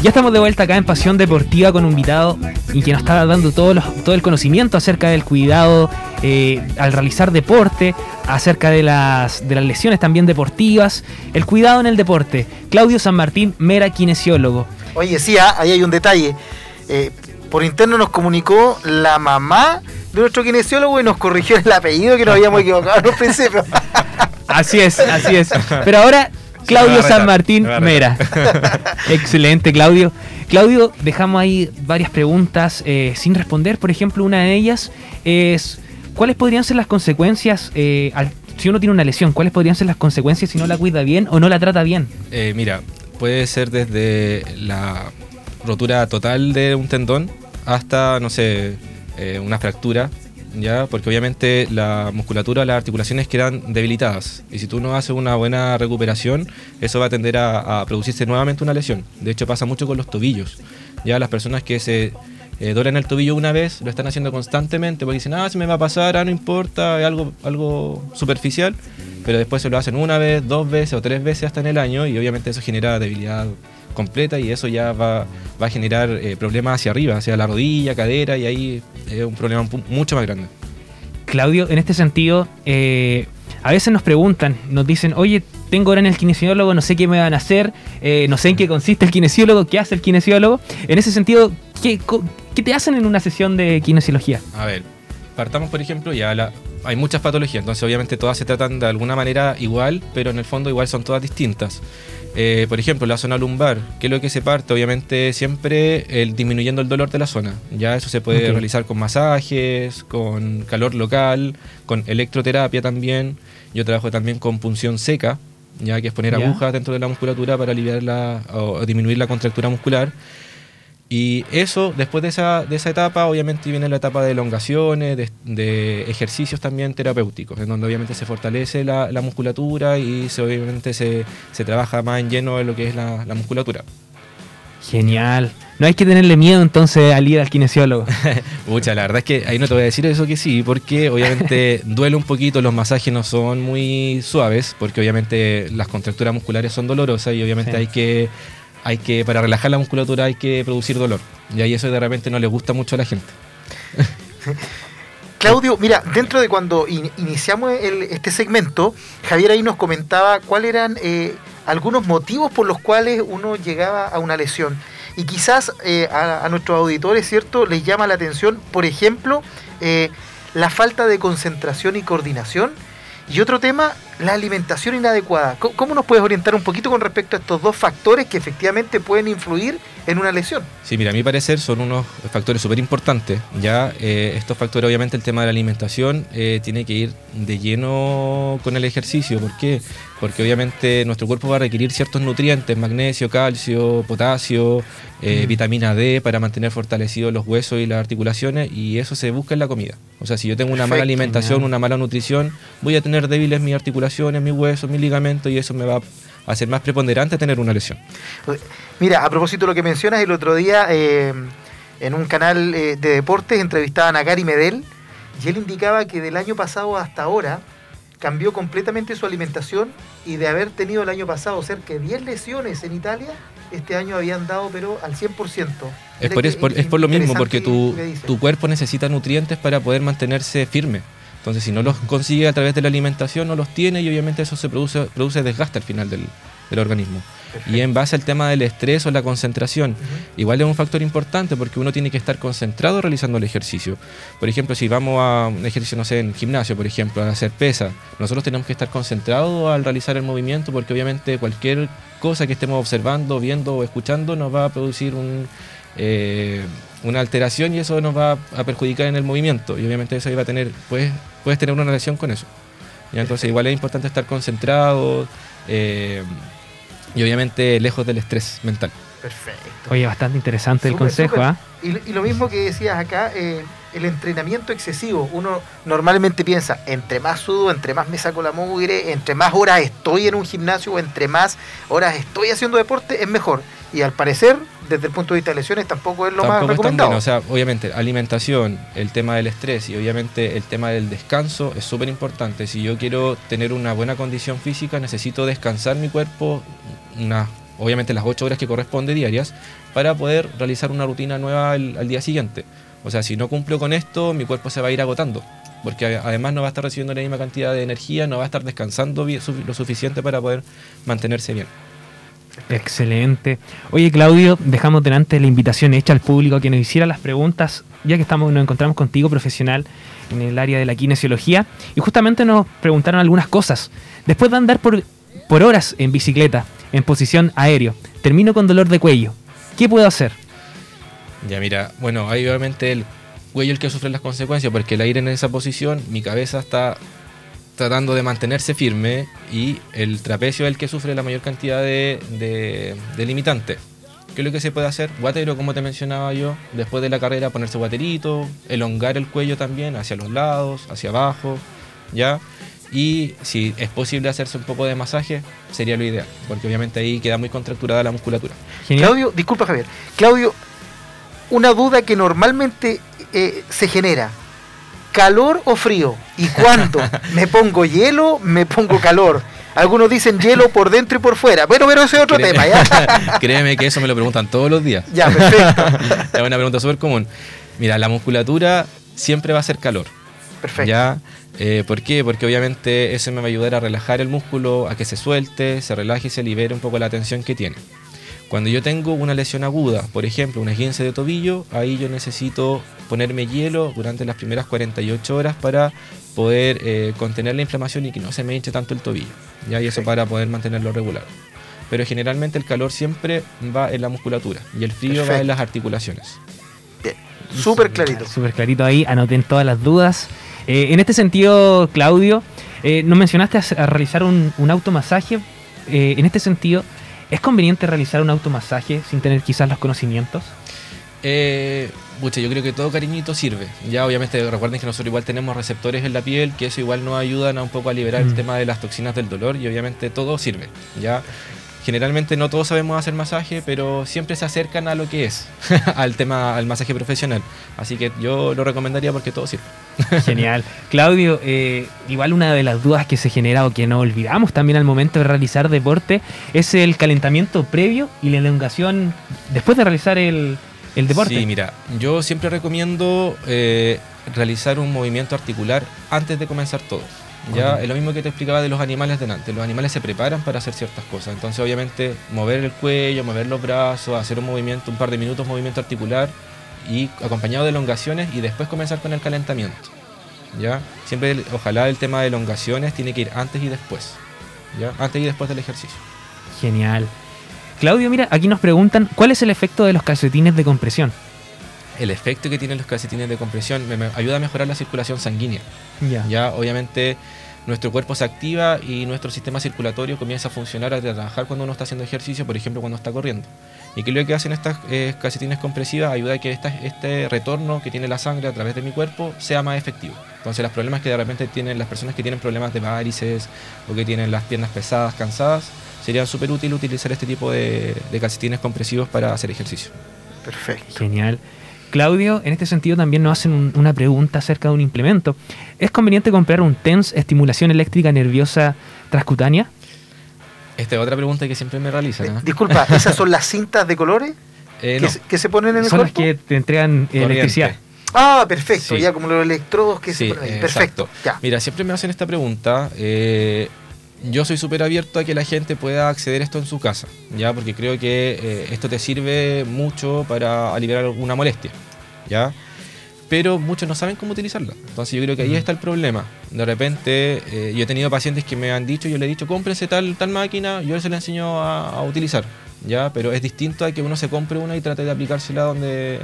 Ya estamos de vuelta acá en Pasión Deportiva con un invitado y que nos está dando todo, todo el conocimiento acerca del cuidado eh, al realizar deporte, acerca de las, de las lesiones también deportivas, el cuidado en el deporte. Claudio San Martín, mera kinesiólogo. Oye, sí, ah, ahí hay un detalle. Eh, por interno nos comunicó la mamá de nuestro kinesiólogo y nos corrigió el apellido que nos habíamos equivocado en un principio. Así es, así es. Pero ahora Claudio San Martín Mera. Excelente, Claudio. Claudio, dejamos ahí varias preguntas eh, sin responder. Por ejemplo, una de ellas es, ¿cuáles podrían ser las consecuencias eh, si uno tiene una lesión? ¿Cuáles podrían ser las consecuencias si no la cuida bien o no la trata bien? Eh, mira, puede ser desde la rotura total de un tendón hasta, no sé, una fractura ¿ya? Porque obviamente la musculatura, las articulaciones quedan debilitadas y si tú no haces una buena recuperación, eso va a tender a, producirse nuevamente una lesión. De hecho pasa mucho con los tobillos. Ya las personas que se eh, el tobillo una vez, lo están haciendo constantemente porque dicen, ah, se me va a pasar, ah, no importa, es algo, algo superficial, pero después se lo hacen una vez, dos veces o tres veces hasta en el año y obviamente eso genera debilidad completa y eso ya va, a generar eh, problemas hacia arriba, hacia la rodilla, cadera y ahí es un problema mucho más grande. Claudio, en este sentido, eh, a veces nos preguntan, nos dicen, oye, tengo ahora en el kinesiólogo, no sé qué me van a hacer, eh, no sé en qué consiste el kinesiólogo, qué hace el kinesiólogo. En ese sentido, ¿qué, ¿qué, te hacen en una sesión de kinesiología? A ver, partamos por ejemplo, ya la, hay muchas patologías, entonces obviamente todas se tratan de alguna manera igual, pero en el fondo igual son todas distintas. Eh, por ejemplo, la zona lumbar, que es lo que se parte, obviamente siempre el, disminuyendo el dolor de la zona. Ya eso se puede realizar con masajes, con calor local, con electroterapia también. Yo trabajo también con punción seca, ya que es poner agujas dentro de la musculatura para aliviar la, o disminuir la contractura muscular. Y eso, después de esa, de esa etapa, obviamente viene la etapa de elongaciones, de, ejercicios también terapéuticos, en donde obviamente se fortalece la, musculatura y se, obviamente se, trabaja más en lleno de lo que es la, musculatura. Genial. No hay que tenerle miedo entonces al ir al kinesiólogo. Mucha, la verdad es que ahí no te voy a decir eso que sí, porque obviamente duele un poquito, los masajes no son muy suaves, porque obviamente las contracturas musculares son dolorosas y obviamente hay que hay que, para relajar la musculatura hay que producir dolor. Y ahí eso de repente no le gusta mucho a la gente. Claudio, mira, dentro de cuando iniciamos este segmento, Javier ahí nos comentaba cuáles eran eh, algunos motivos por los cuales uno llegaba a una lesión. Y quizás eh, a, nuestros auditores, ¿cierto?, les llama la atención, por ejemplo, eh, la falta de concentración y coordinación y otro tema, la alimentación inadecuada. ¿Cómo nos puedes orientar un poquito con respecto a estos dos factores que efectivamente pueden influir en una lesión? Sí, mira, a mi parecer son unos factores súper importantes. Ya eh, estos factores, obviamente el tema de la alimentación eh, tiene que ir de lleno con el ejercicio. ¿Por qué? Porque obviamente nuestro cuerpo va a requerir ciertos nutrientes, magnesio, calcio, potasio, eh, vitamina D para mantener fortalecidos los huesos y las articulaciones y eso se busca en la comida. O sea, si yo tengo una mala alimentación, una mala nutrición, voy a tener débiles mis articulaciones, mis huesos, mis ligamentos y eso me va a hacer más preponderante tener una lesión. Mira, a propósito de lo que mencionas, el otro día eh, en un canal eh, de deportes entrevistaban a Gary Medel y él indicaba que del año pasado hasta ahora cambió completamente su alimentación y de haber tenido el año pasado cerca de 10 lesiones en Italia, este año habían dado pero al 100%. Es por, es por, lo mismo, porque tu, tu, cuerpo necesita nutrientes para poder mantenerse firme. Entonces, si no los consigue a través de la alimentación, no los tiene y obviamente eso se produce, produce desgaste al final del, del organismo. Y en base al tema del estrés o la concentración, igual es un factor importante porque uno tiene que estar concentrado realizando el ejercicio. Por ejemplo, si vamos a un ejercicio, no sé, en gimnasio, por ejemplo, a hacer pesa, nosotros tenemos que estar concentrados al realizar el movimiento porque obviamente cualquier cosa que estemos observando, viendo o escuchando nos va a producir un, eh, una alteración y eso nos va a perjudicar en el movimiento. Y obviamente eso iba a tener, puedes, puedes tener una relación con eso. ¿ya? Entonces igual es importante estar concentrado. Eh, y obviamente lejos del estrés mental. Perfecto. Oye, bastante interesante el consejo, ¿ah? Y, lo mismo que decías acá, eh, el entrenamiento excesivo. Uno normalmente piensa, entre más sudo, entre más me saco la mugre, entre más horas estoy en un gimnasio, entre más horas estoy haciendo deporte, es mejor. Y al parecer, desde el punto de vista de lesiones, tampoco es lo más recomendado. O sea, obviamente, alimentación, el tema del estrés y obviamente el tema del descanso es súper importante. Si yo quiero tener una buena condición física, necesito descansar mi cuerpo unas obviamente las 8 horas que corresponde diarias, para poder realizar una rutina nueva al, día siguiente. O sea, si no cumplo con esto, mi cuerpo se va a ir agotando, porque además no va a estar recibiendo la misma cantidad de energía, no va a estar descansando lo suficiente para poder mantenerse bien. Excelente. Oye, Claudio, dejamos delante la invitación hecha al público a que nos hiciera las preguntas, ya que estamos, nos encontramos contigo, profesional en el área de la kinesiología, y justamente nos preguntaron algunas cosas. Después de andar por, por horas en bicicleta, en posición aéreo, termino con dolor de cuello. ¿Qué puedo hacer? Ya, mira, bueno, hay obviamente el cuello el que sufre las consecuencias, porque el aire en esa posición, mi cabeza está tratando de mantenerse firme y el trapecio es el que sufre la mayor cantidad de, de, limitantes. ¿Qué es lo que se puede hacer? Guatero, como te mencionaba yo, después de la carrera ponerse guaterito, elongar el cuello también hacia los lados, hacia abajo, ¿ya? Y si es posible hacerse un poco de masaje, sería lo ideal, porque obviamente ahí queda muy contracturada la musculatura. Claudio, disculpa Javier, Claudio, una duda que normalmente eh, se genera, calor o frío? ¿Y cuánto? ¿Me pongo hielo? ¿Me pongo calor? Algunos dicen hielo por dentro y por fuera. Bueno, pero ese es otro tema, ¿ya? Créeme que eso me lo preguntan todos los días. Ya, perfecto. es una pregunta súper común. Mira, la musculatura siempre va a ser calor. Perfecto. ¿Ya? Eh, ¿Por qué? Porque obviamente eso me va a ayudar a relajar el músculo, a que se suelte, se relaje y se libere un poco la tensión que tiene. Cuando yo tengo una lesión aguda, por ejemplo, una esguince de tobillo, ahí yo necesito ponerme hielo durante las primeras 48 horas para poder eh, contener la inflamación y que no se me hinche tanto el tobillo. ¿ya? Y eso para poder mantenerlo regular. Pero generalmente el calor siempre va en la musculatura y el frío va en las articulaciones. Súper clarito. Súper clarito ahí, anoten todas las dudas. Eh, en este sentido, Claudio, eh, nos mencionaste a, realizar un, un automasaje. en este sentido, ¿Es conveniente realizar un automasaje sin tener quizás los conocimientos? Eh, yo creo que todo cariñito sirve. Ya obviamente recuerden que nosotros igual tenemos receptores en la piel, que eso igual nos ayudan a un poco a liberar el mm. tema de las toxinas del dolor y obviamente todo sirve. Ya generalmente no todos sabemos hacer masaje, pero siempre se acercan a lo que es, al tema, al masaje profesional. Así que yo lo recomendaría porque todo sirve. Genial. Claudio, eh, igual una de las dudas que se genera o que no olvidamos también al momento de realizar deporte es el calentamiento previo y la elongación después de realizar el, deporte. Sí, mira, yo siempre recomiendo eh, realizar un movimiento articular antes de comenzar todo. Ya es lo mismo que te explicaba de los animales delante. Los animales se preparan para hacer ciertas cosas. Entonces, obviamente, mover el cuello, mover los brazos, hacer un movimiento, un par de minutos, movimiento articular y acompañado de elongaciones y después comenzar con el calentamiento. ¿Ya? Siempre, ojalá el tema de elongaciones tiene que ir antes y después. ¿Ya? Antes y después del ejercicio. Genial. Claudio, mira, aquí nos preguntan, ¿cuál es el efecto de los calcetines de compresión? El efecto que tienen los calcetines de compresión me, ayuda a mejorar la circulación sanguínea. Ya, obviamente nuestro cuerpo se activa y nuestro sistema circulatorio comienza a funcionar, a trabajar cuando uno está haciendo ejercicio, por ejemplo, cuando está corriendo. Y que lo que hacen estas eh, calcetines compresivas ayuda a que este retorno que tiene la sangre a través de mi cuerpo sea más efectivo. Entonces los problemas que de repente tienen las personas que tienen problemas de varices o que tienen las piernas pesadas, cansadas, sería súper útil utilizar este tipo de, de calcetines compresivos para hacer ejercicio. Perfecto. Genial. Claudio, en este sentido también nos hacen una pregunta acerca de un implemento. ¿Es conveniente comprar un TENS estimulación eléctrica nerviosa transcutánea? Esta es otra pregunta que siempre me realizan. ¿eh? Disculpa, ¿esas son las cintas de colores eh, que, se, ponen en el Son las que te entregan electricidad. Ah, perfecto, ya como los electrodos que se ponen ahí. Perfecto. Mira, siempre me hacen esta pregunta. Eh, yo soy súper abierto a que la gente pueda acceder a esto en su casa, ¿ya? Porque creo que esto te sirve mucho para aliviar alguna molestia, ¿ya? Pero muchos no saben cómo utilizarla. Entonces yo creo que ahí está el problema. De repente, eh, yo he tenido pacientes que me han dicho, yo le he dicho, cómprese tal, tal máquina, yo se la enseño a, a utilizar, ¿ya? Pero es distinto a que uno se compre una y trate de aplicársela donde,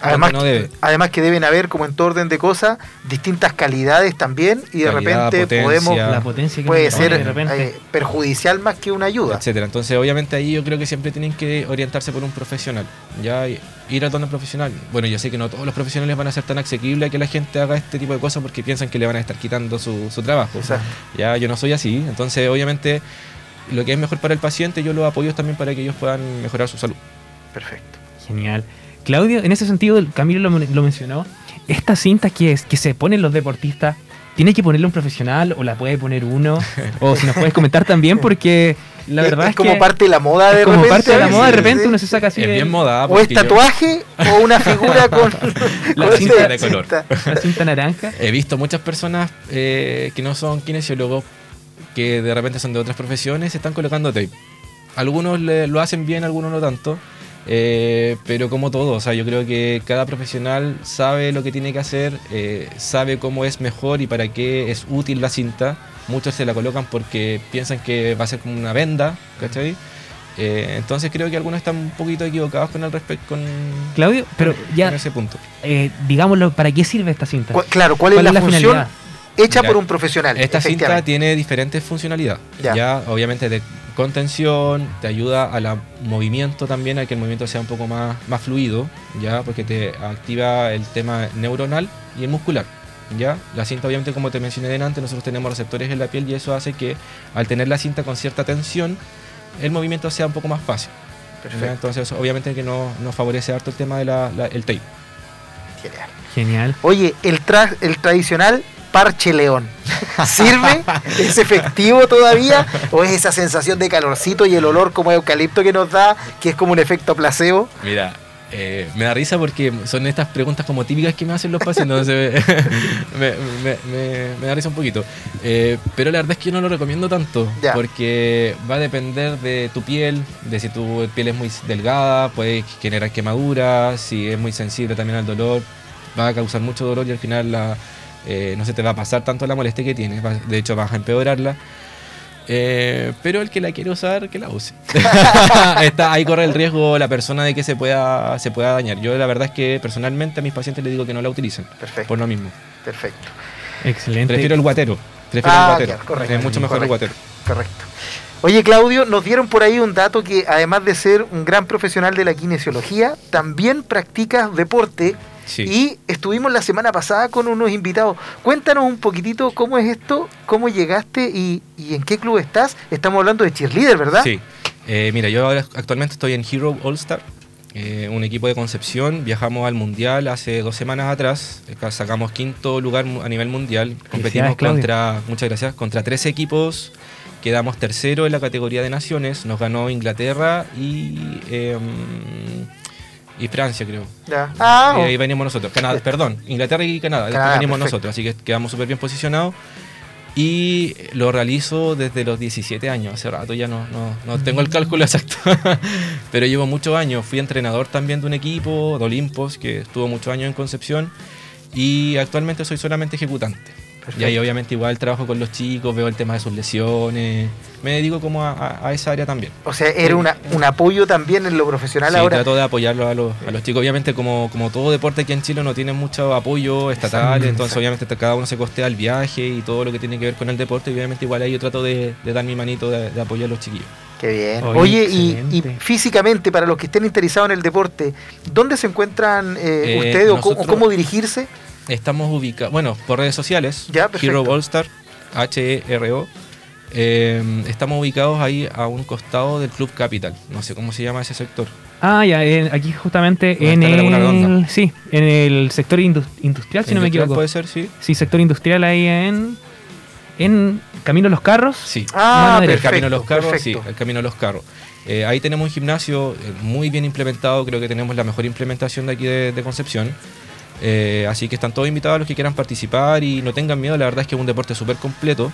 Además, que, además que deben haber, como en todo orden de cosas, distintas calidades también y de repente podemos la potencia puede ser eh, perjudicial más que una ayuda. Etcétera. Entonces, obviamente ahí yo creo que siempre tienen que orientarse por un profesional. Ya ir a donde profesional. Bueno, yo sé que no todos los profesionales van a ser tan asequibles a que la gente haga este tipo de cosas porque piensan que le van a estar quitando su, su trabajo. Ya yo no soy así. Entonces, obviamente, lo que es mejor para el paciente, yo lo apoyo también para que ellos puedan mejorar su salud. Perfecto. Genial. Claudio, en ese sentido, Camilo lo, mencionó, esta cinta que, que se ponen los deportistas, ¿tiene que ponerle un profesional o la puede poner uno? o si nos puedes comentar también, porque La verdad es, como parte de la moda de como repente. parte de la moda, de repente uno se saca así. Es bien moda. O es tatuaje o una figura con, la cinta de color. La cinta naranja. He visto muchas personas eh, que no son kinesiólogos, que de repente son de otras profesiones, se están colocando tape. Algunos lo hacen bien, algunos no tanto. Eh, pero como todo, o sea, yo creo que cada profesional sabe lo que tiene que hacer, eh, sabe cómo es mejor y para qué es útil la cinta. Muchos se la colocan porque piensan que va a ser como una venda, ¿cachai? Eh, entonces creo que algunos están un poquito equivocados con el respecto con Claudio, pero ya ese punto. digámoslo, ¿para qué sirve esta cinta? claro, ¿cuál, es la, función? Finalidad? Hecha por un profesional. Esta cinta tiene diferentes funcionalidades. Ya. obviamente de contención, te ayuda al movimiento también, a que el movimiento sea un poco más, más fluido, ya, porque te activa el tema neuronal y el muscular. ¿ya? La cinta, obviamente, como te mencioné delante, nosotros tenemos receptores en la piel y eso hace que al tener la cinta con cierta tensión, el movimiento sea un poco más fácil. Entonces, obviamente que no, nos favorece harto el tema del el tape. Genial. Genial. Oye, el, tra el tradicional parche león. ¿Sirve? ¿Es efectivo todavía? ¿O es esa sensación de calorcito y el olor como eucalipto que nos da, que es como un efecto placebo? Mira, eh, me da risa porque son estas preguntas como típicas que me hacen los pacientes, me, da risa un poquito. Eh, pero la verdad es que yo no lo recomiendo tanto, porque va a depender de tu piel, de si tu piel es muy delgada, puede generar quemaduras, si es muy sensible también al dolor, va a causar mucho dolor y al final la eh, no se te va a pasar tanto la molestia que tienes, de hecho vas a empeorarla. Eh, pero el que la quiere usar, que la use. Está, ahí corre el riesgo la persona de que se pueda, se pueda dañar. Yo la verdad es que personalmente a mis pacientes les digo que no la utilicen. Perfecto. Por lo mismo. Perfecto. Excelente. Prefiero el guatero. Prefiero el ah, guatero. correcto. Es mucho mejor el guatero. Correcto. Oye, Claudio, nos dieron por ahí un dato que además de ser un gran profesional de la kinesiología, también practicas deporte y estuvimos la semana pasada con unos invitados. Cuéntanos un poquitito cómo es esto, cómo llegaste y, en qué club estás. Estamos hablando de cheerleader, ¿verdad? Sí. Eh, mira, yo actualmente estoy en Hero All Star, eh, un equipo de Concepción. Viajamos al Mundial hace dos semanas atrás. Sacamos quinto lugar a nivel mundial. Competimos contra, muchas gracias, contra tres equipos. Quedamos tercero en la categoría de naciones. Nos ganó Inglaterra y em, y Francia, creo. Ya. Ah, y ahí venimos nosotros. Canadá, perdón, Inglaterra y Canadá. Canadá venimos nosotros, así que quedamos súper bien posicionados. Y lo realizo desde los 17 años. Hace rato ya no, no, no tengo el cálculo exacto. Pero llevo muchos años. Fui entrenador también de un equipo, de Olimpos, que estuvo muchos años en Concepción. Y actualmente soy solamente ejecutante. Y ahí obviamente igual trabajo con los chicos, veo el tema de sus lesiones, me dedico como a, esa área también. O sea, era una, un apoyo también en lo profesional sí, ahora. trato de apoyarlo a los, a los chicos. Obviamente como, como todo deporte aquí en Chile no tiene mucho apoyo estatal, entonces obviamente cada uno se costea el viaje y todo lo que tiene que ver con el deporte, y obviamente igual ahí yo trato de, dar mi manito de, apoyar a los chiquillos. Qué bien. Oye, y, físicamente, para los que estén interesados en el deporte, ¿dónde se encuentran eh, eh ustedes o cómo dirigirse? Estamos ubicados, bueno, por redes sociales, Hero Allstar, H-E-R-O. Em, estamos ubicados ahí a un costado del Club Capital. No sé cómo se llama ese sector. Ah, ya, aquí justamente en el, sí, en el sector industrial, si no me equivoco. Puede ser, sí. Sí, sector industrial ahí en en Camino Los Carros. Sí. Ah, el Camino Los Carros, sí, el Camino Los Carros. Eh, ahí tenemos un gimnasio eh, muy bien implementado, creo que tenemos la mejor implementación de aquí de Concepción. Eh, así que están todos invitados a los que quieran participar y no tengan miedo, la verdad es que es un deporte súper completo,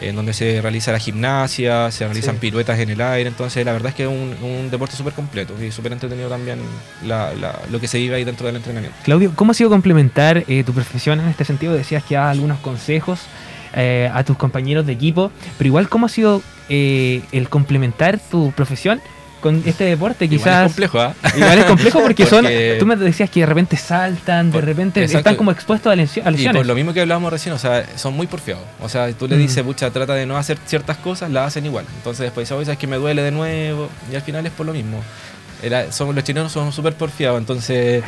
en donde se realiza la gimnasia, se realizan piruetas en el aire, entonces la verdad es que es un, deporte súper completo y súper entretenido también lo que se vive ahí dentro del entrenamiento. Claudio, ¿cómo ha sido complementar eh, tu profesión en este sentido? Decías que das algunos consejos eh, a tus compañeros de equipo, pero igual, ¿cómo ha sido el complementar tu profesión con este deporte quizás... Igual es complejo, ¿ah? Igual es complejo porque, son... Tú me decías que de repente saltan, de repente están como expuestos a, lesiones. Y por lo mismo que hablábamos recién, o sea, son muy porfiados. O sea, tú le dices, pucha, trata de no hacer ciertas cosas, las hacen igual. Entonces después dices, es que me duele de nuevo. Y al final es por lo mismo. Somos, los chilenos son súper porfiados, entonces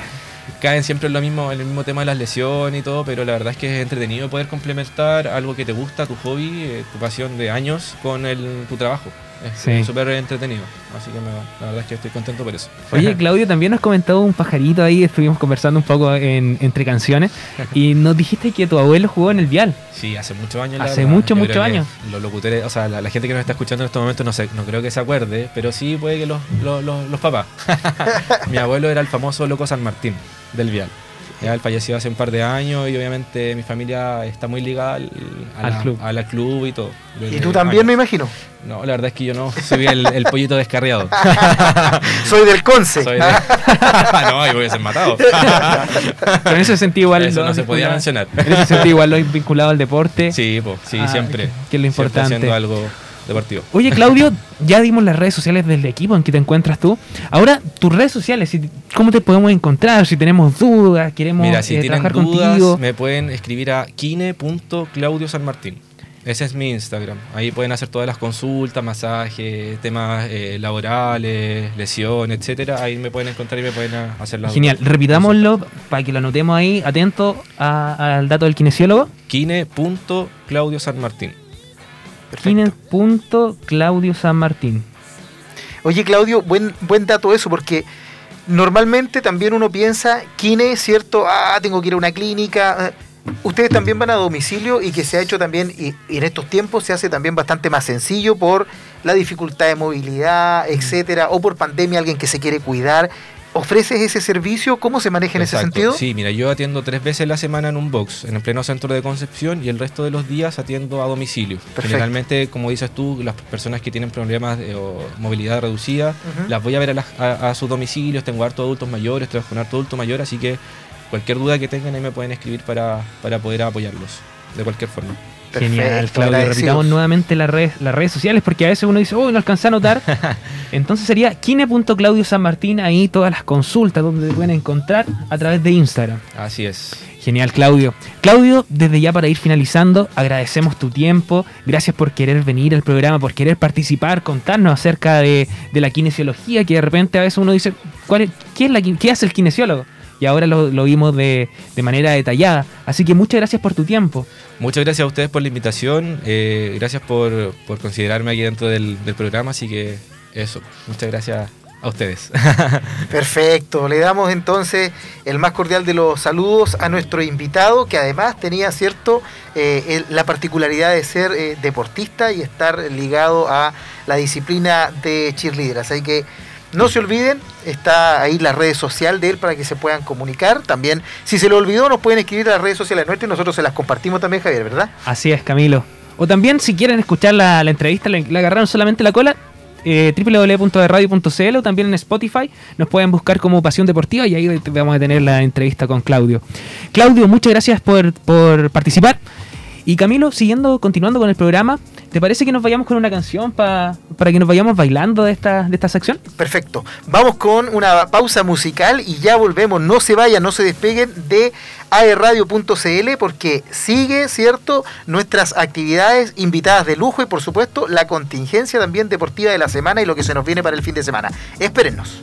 caen siempre en lo mismo, en el mismo tema de las lesiones y todo, pero la verdad es que es entretenido poder complementar algo que te gusta, tu hobby, eh, tu pasión de años con el, tu trabajo. Es súper entretenido. Así que la verdad es que estoy contento por eso. Oye, Claudio, también nos comentó un pajarito ahí, estuvimos conversando un poco entre canciones y nos dijiste que tu abuelo jugó en el Vial. Sí, hace muchos años. Hace muchos, muchos años. Los locutores, o sea, la, gente que nos está escuchando en este momento no, sé, no creo que se acuerde, pero sí puede que los, los, los papás. Mi abuelo era el famoso Loco San Martín del Vial. Ya él falleció hace un par de años y obviamente mi familia está muy ligada al, club. A la club y todo. ¿Y tú también me imagino? No, la verdad es que yo no, soy el, pollito descarriado. soy del Conce. Soy no, ahí voy a ser matado. Pero en ese sentido igual... Eso no se podía mencionar. En ese sentido igual lo he vinculado al deporte. Sí, sí, ah, siempre. Que es lo importante. haciendo algo deportivo. Oye, Claudio, ya dimos las redes sociales del equipo en que te encuentras tú. Ahora, tus redes sociales, ¿cómo te podemos encontrar? Si tenemos dudas, queremos Mira, si eh, tienen dudas, me pueden escribir a kine.claudiosanmartín. Ese es mi Instagram. Ahí pueden hacer todas las consultas, masajes, temas eh, laborales, lesiones, etcétera. Ahí me pueden encontrar y me pueden hacer las Genial. Repitámoslo para que lo anotemos ahí, atento al dato del kinesiólogo. Kine.claudiosanmartín. Punto Claudio San Martín. Oye, Claudio, buen, buen dato eso, porque normalmente también uno piensa, Kine, ¿cierto? Ah, tengo que ir a una clínica. Ustedes también van a domicilio y que se ha hecho también, y, en estos tiempos se hace también bastante más sencillo por la dificultad de movilidad, etcétera, o por pandemia, alguien que se quiere cuidar. ¿Ofreces ese servicio? ¿Cómo se maneja en ese sentido? Sí, mira, yo atiendo tres veces a la semana en un box, en el pleno centro de Concepción, y el resto de los días atiendo a domicilio. Generalmente, como dices tú, las personas que tienen problemas de movilidad reducida, las voy a ver a, sus domicilios, tengo harto adultos mayores, trabajo con harto adulto mayor, así que cualquier duda que tengan ahí me pueden escribir para, para poder apoyarlos, de cualquier forma. Genial, Claudio. Repitamos nuevamente las redes, las redes sociales porque a veces uno dice, oh, no alcancé a anotar. Entonces sería kine.claudio San Martín, ahí todas las consultas donde pueden encontrar a través de Instagram. Así es. Genial, Claudio. Claudio, desde ya para ir finalizando, agradecemos tu tiempo. Gracias por querer venir al programa, por querer participar, contarnos acerca de, la kinesiología, que de repente a veces uno dice, ¿cuál es, ¿qué, es la, ¿qué hace el kinesiólogo? Y ahora lo, vimos de, manera detallada. Así que muchas gracias por tu tiempo. Muchas gracias a ustedes por la invitación, eh, gracias por, considerarme aquí dentro del, programa, así que eso, muchas gracias a ustedes. Perfecto, le damos entonces el más cordial de los saludos a nuestro invitado, que además tenía cierto eh, la particularidad de ser eh, deportista y estar ligado a la disciplina de cheerleader. Así que no se olviden, está ahí la red social de él para que se puedan comunicar. También, si se lo olvidó, nos pueden escribir a las redes sociales nuestras y nosotros se las compartimos también, Javier, ¿verdad? Así es, Camilo. O también, si quieren escuchar la, entrevista, le, agarraron solamente la cola, eh, www.radio.cl o también en Spotify. Nos pueden buscar como Pasión Deportiva y ahí vamos a tener la entrevista con Claudio. Claudio, muchas gracias por, por participar. Y Camilo, siguiendo, continuando con el programa, ¿te parece que nos vayamos con una canción para que nos vayamos bailando de esta, de esta sección? Perfecto. Vamos con una pausa musical y ya volvemos. No se vayan, no se despeguen de aerradio.cl porque sigue, ¿cierto? Nuestras actividades invitadas de lujo y por supuesto la contingencia también deportiva de la semana y lo que se nos viene para el fin de semana. Espérennos.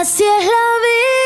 Así es la vida,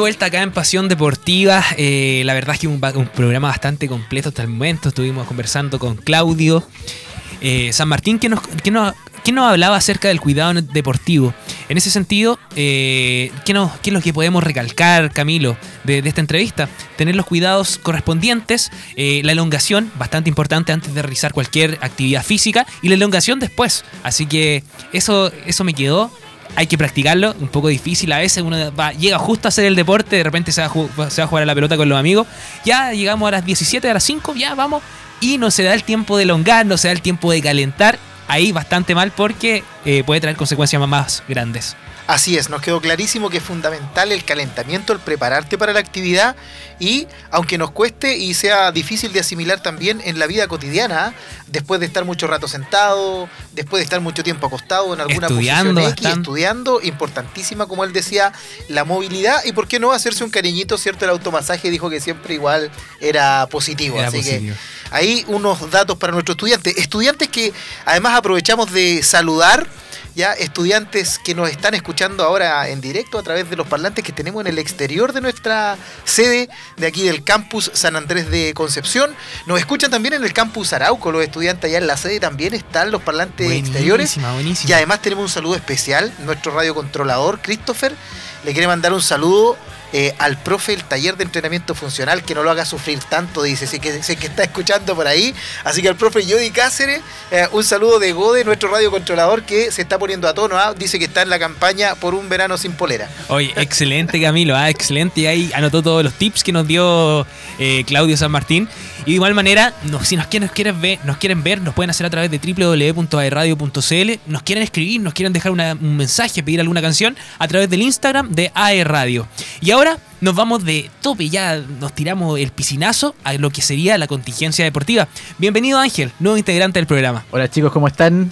vuelta acá en Pasión Deportiva. Eh, la verdad es que un, programa bastante completo hasta el momento. Estuvimos conversando con Claudio eh, San Martín, que nos, que, nos, que nos hablaba acerca del cuidado deportivo. En ese sentido, eh, ¿qué, nos, ¿qué es lo que podemos recalcar, Camilo, de, esta entrevista? Tener los cuidados correspondientes, la elongación, bastante importante antes de realizar cualquier actividad física, y la elongación después. Así que eso, eso me quedó hay que practicarlo, un poco difícil a veces, uno va- llega justo a hacer el deporte, de repente se va, a se va a jugar a la pelota con los amigos, ya llegamos a las 17, a las 5, ya vamos, y no se da el tiempo de elongar, no se da el tiempo de calentar, ahí bastante mal porque eh, puede traer consecuencias más grandes. Así es, nos quedó clarísimo que es fundamental el calentamiento, el prepararte para la actividad y aunque nos cueste y sea difícil de asimilar también en la vida cotidiana, después de estar mucho rato sentado, después de estar mucho tiempo acostado en alguna Estudiando posición X, bastante. estudiando, importantísima como él decía, la movilidad y por qué no hacerse un cariñito, ¿cierto? El automasaje dijo que siempre igual era positivo, Era así positivo. que ahí unos datos para nuestros estudiantes, estudiantes que además aprovechamos de saludar ya estudiantes que nos están escuchando ahora en directo a través de los parlantes que tenemos en el exterior de nuestra sede de aquí del campus San Andrés de Concepción. Nos escuchan también en el campus Arauco, los estudiantes allá en la sede también están los parlantes exteriores. Buenísima, buenísima. Y además tenemos un saludo especial, nuestro radiocontrolador Christopher le quiere mandar un saludo eh, al profe del taller de entrenamiento funcional, que no lo haga sufrir tanto, dice, sé que, sé que está escuchando por ahí. Así que al profe Jody Cáceres, eh, un saludo de Gode, nuestro radiocontrolador, que se está poniendo a tono, ¿ah? dice que está en la campaña por un verano sin polera. Oye, excelente Camilo, ah, excelente. Y ahí anotó todos los tips que nos dio eh, Claudio San Martín. Y de igual manera, si nos quieren, nos, quieren ver, nos pueden hacer a través de www.aerradio.cl. Nos quieren escribir, nos quieren dejar un mensaje, pedir alguna canción a través del Instagram de AE Radio. Y ahora nos vamos de tope, ya nos tiramos el piscinazo a lo que sería la contingencia deportiva. Bienvenido Ángel, nuevo integrante del programa. Hola chicos, ¿cómo están?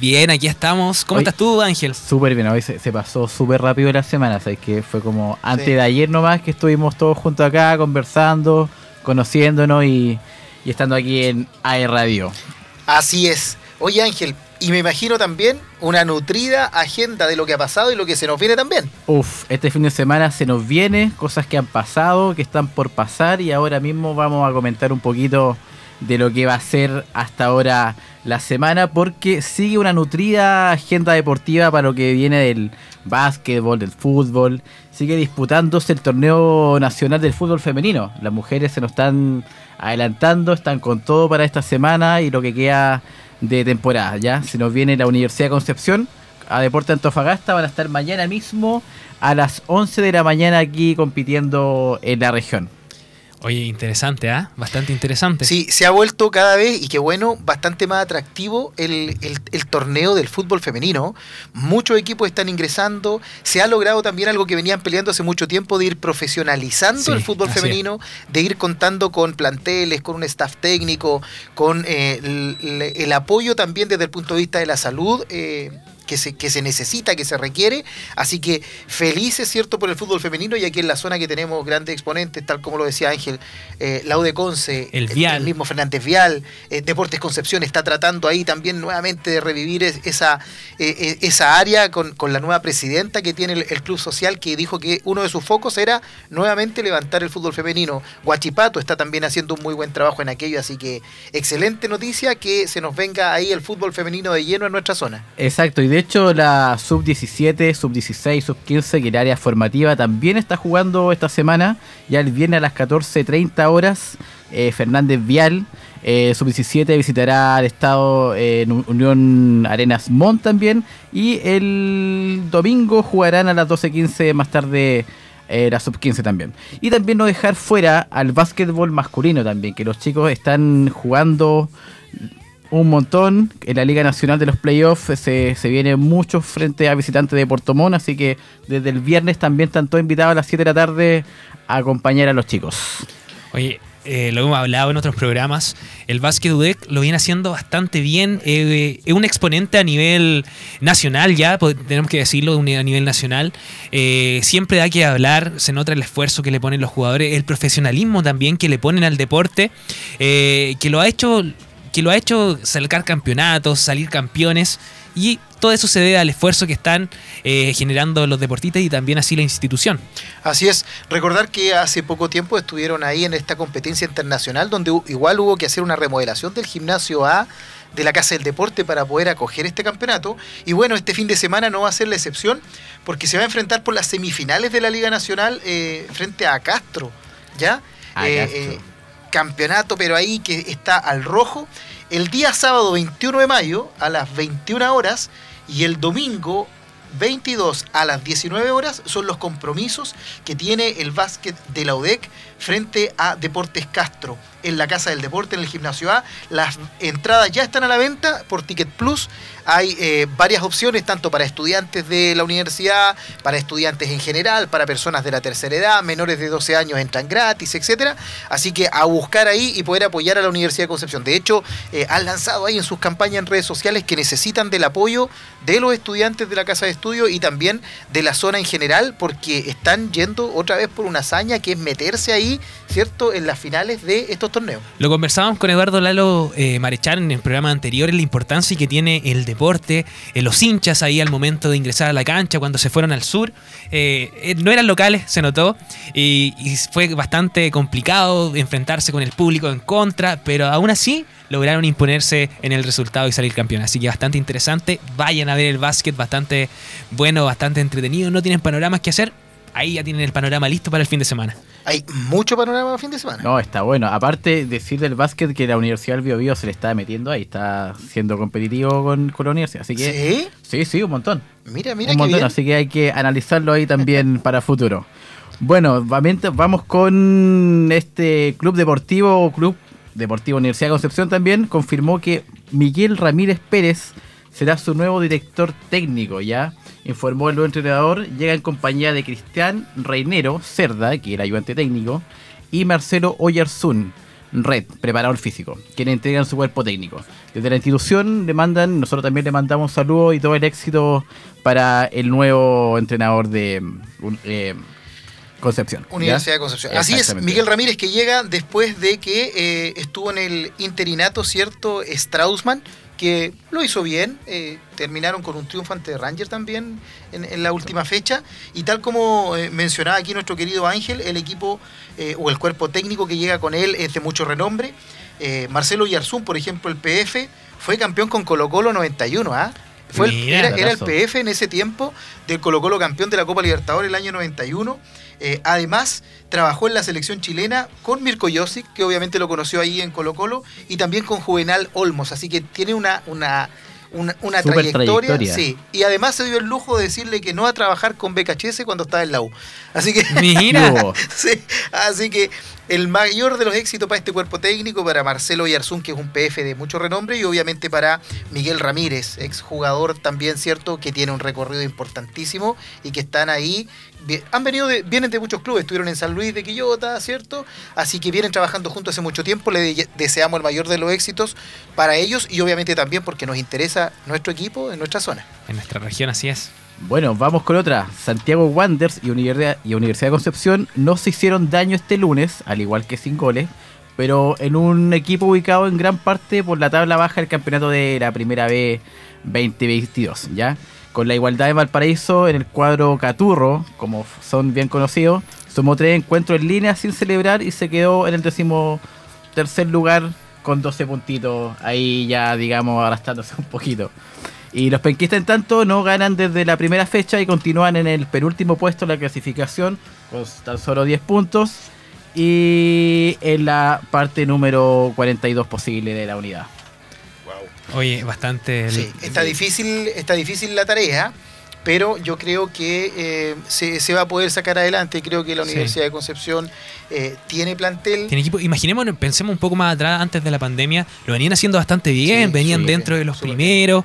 Bien, aquí estamos. ¿Cómo Hoy- estás tú, Ángel? Súper bien, hoy se, se pasó súper rápido la semana, ¿sabes? Que fue como antes Sí. de ayer nomás que estuvimos todos juntos acá conversando, conociéndonos y, y estando aquí en AE Radio. Así es. Oye Ángel, y me imagino también una nutrida agenda de lo que ha pasado y lo que se nos viene también. Uf, este fin de semana se nos viene, cosas que han pasado, que están por pasar y ahora mismo vamos a comentar un poquito de lo que va a ser hasta ahora la semana porque sigue una nutrida agenda deportiva para lo que viene del básquetbol, del fútbol. Sigue disputándose el torneo nacional del fútbol femenino. Las mujeres se nos están adelantando, están con todo para esta semana y lo que queda de temporada. Ya se nos viene la Universidad de Concepción a Deporte Antofagasta. Van a estar mañana mismo a las 11 de la mañana aquí compitiendo en la región. Oye, interesante, ¿ah? Bastante interesante. Sí, se ha vuelto cada vez, y qué bueno, bastante más atractivo el, torneo del fútbol femenino. Muchos equipos están ingresando. Se ha logrado también algo que venían peleando hace mucho tiempo, de ir profesionalizando el fútbol femenino, de ir contando con planteles, con un staff técnico, con eh, el, apoyo también desde el punto de vista de la salud. Eh, que se, que se necesita, que se requiere. Así que felices, ¿cierto?, por el fútbol femenino y aquí en la zona que tenemos grandes exponentes, tal como lo decía Ángel, eh, Laude Conce, el, Vial. mismo Fernández Vial, eh, Deportes Concepción está tratando ahí también nuevamente de revivir esa, eh, eh, esa área con, la nueva presidenta que tiene el, Club Social, que dijo que uno de sus focos era nuevamente levantar el fútbol femenino. Guachipato está también haciendo un muy buen trabajo en aquello, así que excelente noticia que se nos venga ahí el fútbol femenino de lleno en nuestra zona. Exacto, y de hecho, la sub-17, sub-16, sub-15, que el área formativa también está jugando esta semana. Ya el viernes a las 14.30 horas, eh, Fernández Vial, eh, sub-17, visitará al estado en Unión Arenas Mont también. Y el domingo jugarán a las 12.15 más tarde. Eh, la sub-15 también. Y también no dejar fuera al básquetbol masculino también, que los chicos están jugando un montón. En la Liga Nacional de los Playoffs se, se viene mucho frente a visitantes de Puerto Montt, así que desde el viernes también están todos invitados a las 7 de la tarde a acompañar a los chicos. Oye, eh, lo hemos hablado en otros programas, el básquet UDEC lo viene haciendo bastante bien. Eh, es un exponente a nivel nacional ya, tenemos que decirlo, a nivel nacional. Eh, siempre da que hablar, se nota el esfuerzo que le ponen los jugadores, el profesionalismo también que le ponen al deporte, que lo ha hecho que lo ha hecho sacar campeonatos, salir campeones y todo eso se debe al esfuerzo que están eh, generando los deportistas y también así la institución. Así es, recordar que hace poco tiempo estuvieron ahí en esta competencia internacional donde igual hubo que hacer una remodelación del gimnasio A de la Casa del Deporte para poder acoger este campeonato. Y bueno, este fin de semana no va a ser la excepción porque se va a enfrentar por las semifinales de la Liga Nacional eh, frente a Castro. ¿Ya? Eh, campeonato, pero ahí que está al rojo, el día sábado 21 de mayo a las 21 horas y el domingo 22 a las 19 horas son los compromisos que tiene el básquet de la UDEC frente a Deportes Castro en la Casa del Deporte, en el Gimnasio A. Las entradas ya están a la venta por Ticket Plus hay eh, varias opciones, tanto para estudiantes de la universidad, para estudiantes en general, para personas de la tercera edad, menores de 12 años entran gratis, etcétera. Así que a buscar ahí y poder apoyar a la Universidad de Concepción. De hecho, eh, han lanzado ahí en sus campañas en redes sociales que necesitan del apoyo de los estudiantes de la casa de estudio y también de la zona en general, porque están yendo otra vez por una hazaña que es meterse ahí, ¿cierto?, en las finales de estos torneos. Lo conversábamos con Eduardo Lalo eh, Marechal en el programa anterior, la importancia que tiene el deporte, eh, los hinchas ahí al momento de ingresar a la cancha, cuando se fueron al sur. Eh, no eran locales, se notó, y, y fue bastante complicado enfrentarse con el público en contra, pero aún así lograron imponerse en el resultado y salir campeón. Así que bastante interesante. Vayan a ver el básquet, bastante bueno, bastante entretenido. No tienen panoramas que hacer. Ahí ya tienen el panorama listo para el fin de semana. Hay mucho panorama el fin de semana. No, está bueno. Aparte, decir del básquet que la Universidad del Bio, se le está metiendo ahí, está siendo competitivo con, con la universidad. Así que, ¿Sí? Sí, sí, un montón. Mira, mira, un montón. Así que hay que analizarlo ahí también para futuro. Bueno, vamos con este club deportivo o club deportivo Universidad de Concepción también confirmó que Miguel Ramírez Pérez será su nuevo director técnico, ¿ya? Informó el nuevo entrenador, llega en compañía de Cristian Reinero Cerda, que era ayudante técnico, y Marcelo Oyarzún, Red, preparador físico, quienes entregan su cuerpo técnico. Desde la institución le mandan, nosotros también le mandamos saludos y todo el éxito para el nuevo entrenador de eh, Concepción. Universidad de Concepción. Así es, Miguel Ramírez que llega después de que eh, estuvo en el interinato, ¿cierto? Straussman, que lo hizo bien, eh, terminaron con un triunfo ante Ranger también en, la última fecha, y tal como eh, mencionaba aquí nuestro querido Ángel, el equipo o el cuerpo técnico que llega con él es de mucho renombre. Eh, Marcelo Yarzún, por ejemplo, el PF, fue campeón con Colo Colo 91, ¿ah? Fue el- Mira, era, era el. PF en ese tiempo del Colo Colo campeón de la Copa Libertadores el año 91. Eh, además, trabajó en la selección chilena con Mirko Josic, que obviamente lo conoció ahí en Colo Colo, y también con Juvenal Olmos. Así que tiene una, una, una, trayectoria. trayectoria. Sí. Y además se dio el lujo de decirle que no a trabajar con BKHS cuando estaba en la U. Así que Mira. Sí, así que el mayor de los éxitos para este cuerpo técnico, para Marcelo Yarzún, que es un PF de mucho renombre, y obviamente para Miguel Ramírez, exjugador también, ¿cierto? Que tiene un recorrido importantísimo y que están ahí. Han venido de, vienen de muchos clubes, estuvieron en San Luis de Quillota, ¿cierto? Así que vienen trabajando juntos hace mucho tiempo. Le de- deseamos el mayor de los éxitos para ellos y obviamente también porque nos interesa nuestro equipo en nuestra zona. En nuestra región así es. Bueno, vamos con otra. Santiago Wanderers y Universidad, de Concepción no se hicieron daño este lunes, al igual que sin goles, pero en un equipo ubicado en gran parte por la tabla baja del campeonato de la Primera B 2022, ¿ya? Con la igualdad de Valparaíso en el cuadro Caturro, como son bien conocidos, sumó tres encuentros en línea sin celebrar y se quedó en el décimo tercer lugar con 12 puntitos, ahí ya digamos arrastrándose un poquito. Y los penquistas en tanto no ganan desde la primera fecha y continúan en el penúltimo puesto de la clasificación con tan solo 10 puntos y en la parte número 42 posible de la unidad. Oye, bastante. Sí, está difícil, está difícil la tarea, pero yo creo que eh, se, se va a poder sacar adelante. Creo que la Sí. Universidad de Concepción eh, tiene plantel. Tiene equipo, imaginemos, pensemos un poco más atrás, antes de la pandemia, lo venían haciendo bastante bien, Sí, venían dentro bien, de los primeros.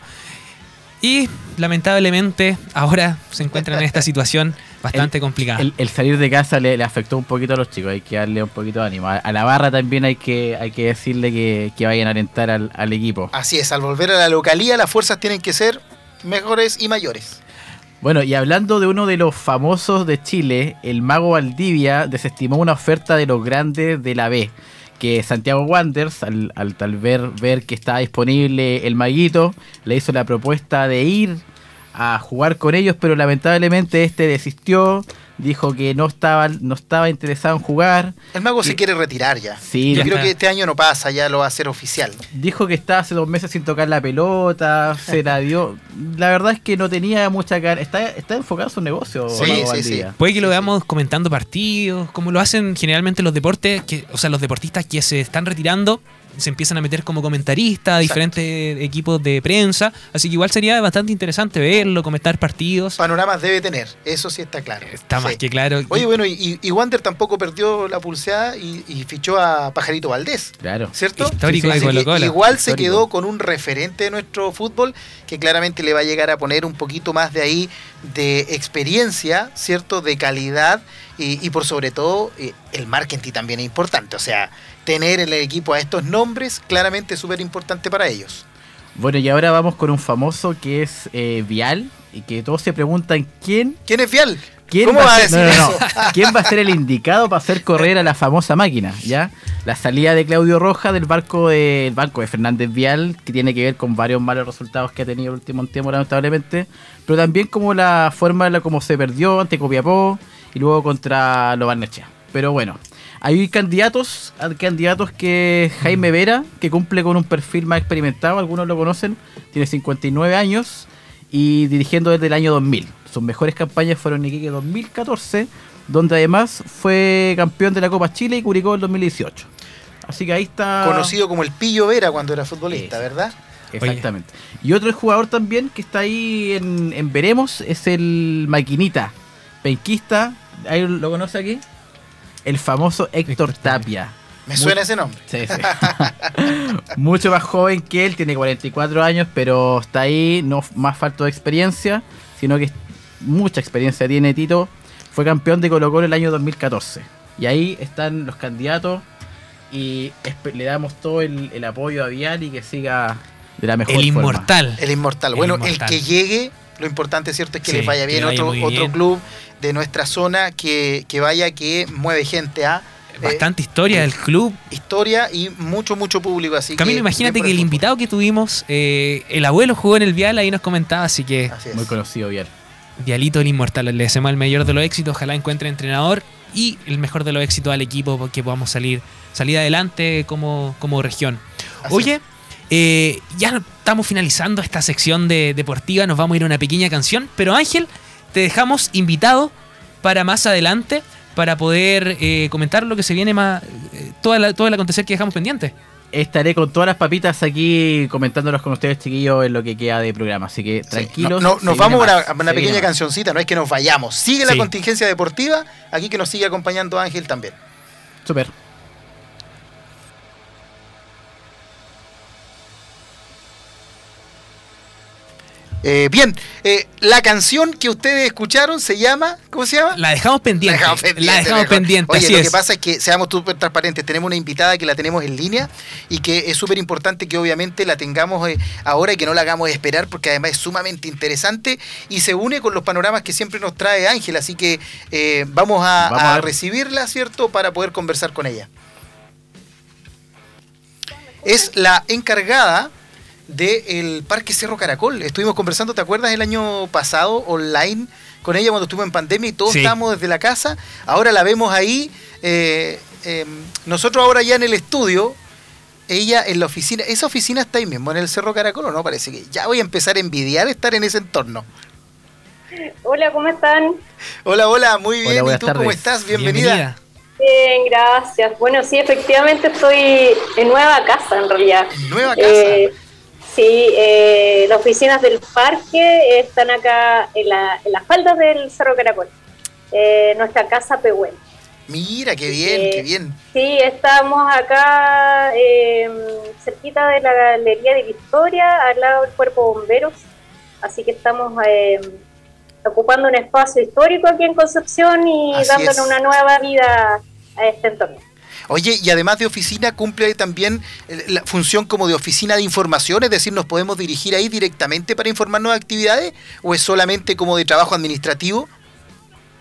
Y lamentablemente ahora se encuentran en esta situación bastante complicada. El, el salir de casa le, le afectó un poquito a los chicos, hay que darle un poquito de ánimo. A, a la barra también hay que, hay que decirle que, que vayan a alentar al, al equipo. Así es, al volver a la localía, las fuerzas tienen que ser mejores y mayores. Bueno, y hablando de uno de los famosos de Chile, el mago Valdivia desestimó una oferta de los grandes de la B. Que Santiago Wanderers, al, al tal ver, ver que estaba disponible el maguito, le hizo la propuesta de ir a jugar con ellos, pero lamentablemente este desistió, dijo que no estaba, no estaba interesado en jugar, El mago se quiere retirar ya. Sí, yo creo está. que este año no pasa, ya lo va a hacer oficial. dijo que estaba hace dos meses sin tocar la pelota, se la dio. La verdad es que no tenía mucha cara, está, está enfocado en su negocio. Sí, Mago sí, Valdivia. Puede que lo Sí, veamos comentando partidos, como lo hacen generalmente los deportes, que, o sea, los deportistas que se están retirando se empiezan a meter como comentaristas a Exacto. diferentes equipos de prensa, así que igual sería bastante interesante verlo, comentar partidos. Panoramas debe tener, eso sí está claro. Está más Sí. que claro. Oye, bueno, y, y Wander tampoco perdió la pulseada y, y fichó a Pajarito Valdés. Claro. ¿Cierto? Histórico de Así que Colo-Colo. Igual se quedó con un referente de nuestro fútbol que claramente le va a llegar a poner un poquito más de ahí de experiencia, ¿cierto? De calidad y, y por sobre todo eh, el marketing también es importante. O sea, tener en el equipo a estos nombres claramente es súper importante para ellos. Bueno, y ahora vamos con un famoso que es eh, Vial y que todos se preguntan quién, ¿Quién es Fial? quién ¿Cómo va a ser- decir no, no, eso? quién va a ser el indicado para hacer correr a la famosa máquina, ¿ya? La salida de Claudio Roja del barco del banco de Fernández Vial, que tiene que ver con varios malos resultados que ha tenido el último tiempo lamentablemente, pero también como la forma en la como se perdió ante Copiapó y luego contra los Barnechea. Pero bueno, hay candidatos, candidatos que Jaime Vera, que cumple con un perfil más experimentado, algunos lo conocen, tiene 59 años y dirigiendo desde el año 2000. Sus mejores campañas fueron en Iquique 2014, donde además fue campeón de la Copa Chile y Curicó en 2018. Así que ahí está... Conocido como el Pillo Vera cuando era futbolista. ¿verdad? Exactamente. Y otro jugador también que está ahí en, en Veremos es el Maquinita, penquista. ¿Ahí lo conoce aquí? El famoso Héctor Héctor Tapia. Me suena ese nombre. Sí, sí. Mucho más joven que él, tiene 44 años, pero está ahí, no más falto de experiencia, sino que mucha experiencia tiene Tito. Fue campeón de Colo Colo el año 2014. Y ahí están los candidatos y le damos todo el, el apoyo a Vial y que siga de la mejor el forma. inmortal. El inmortal. El bueno, inmortal. el que llegue, lo importante cierto es que Sí, les vaya que bien. vaya otro otro bien. club de nuestra zona que, que vaya, que mueve gente a Bastante historia del club. historia y mucho, mucho público. Así Camilo, que, imagínate que el invitado que tuvimos, eh, el abuelo jugó en el Vial, ahí nos comentaba, así que Así. Muy conocido Vial. Vialito el inmortal, le deseamos el mayor de los éxitos, ojalá encuentre entrenador y el mejor de los éxitos al equipo porque podamos salir, salir adelante como, como región. Oye, eh, ya estamos finalizando esta sección de deportiva, nos vamos a ir a una pequeña canción, pero Ángel, te dejamos invitado para más adelante para poder eh, comentar lo que se viene más, eh, toda todo el acontecer que dejamos pendiente estaré con todas las papitas aquí comentándolos con ustedes, chiquillos, en lo que queda de programa. Así que tranquilos. No, nos vamos a una, pequeña cancioncita, no es que nos vayamos. Sigue la contingencia deportiva, aquí que nos sigue acompañando Ángel también. Super. Eh, bien, eh, la canción que ustedes escucharon se llama, ¿cómo se llama? La dejamos pendiente. La dejamos pendiente. Oye, lo que pasa es que seamos súper transparentes. Tenemos una invitada que la tenemos en línea y que es súper importante que obviamente la tengamos eh, ahora y que no la hagamos esperar porque además es sumamente interesante y se une con los panoramas que siempre nos trae Ángel. Así que vamos, a recibirla, ¿cierto? Para poder conversar con ella. Es la encargada del Parque Cerro Caracol. Estuvimos conversando, ¿te acuerdas? El año pasado online con ella cuando estuvo en pandemia y todos estábamos desde la casa. Ahora la vemos ahí. Eh, em, nosotros ahora ya en el estudio, ella en la oficina. Esa oficina está ahí mismo, en el Cerro Caracol, ¿o no? Parece que ya voy a empezar a envidiar estar en ese entorno. Hola, ¿cómo están? Hola, hola, muy bien. ¿Y tú cómo estás? Bienvenida. Bien, gracias. Bueno, sí, efectivamente estoy en nueva casa en realidad. Nueva casa. Eh, Sí, eh, las oficinas del parque están acá en, las faldas del Cerro Caracol, eh, nuestra casa Pehuen. Mira, qué bien, qué bien. Sí, estamos acá em, cerquita de la Galería de Victoria, al lado del Cuerpo Bomberos, así que estamos em, ocupando un espacio histórico aquí en Concepción y dándole una nueva vida a este entorno. Oye, y además de oficina, cumple también eh, la función como de oficina de información, es decir, nos podemos dirigir ahí directamente para informarnos de actividades o es solamente como de trabajo administrativo?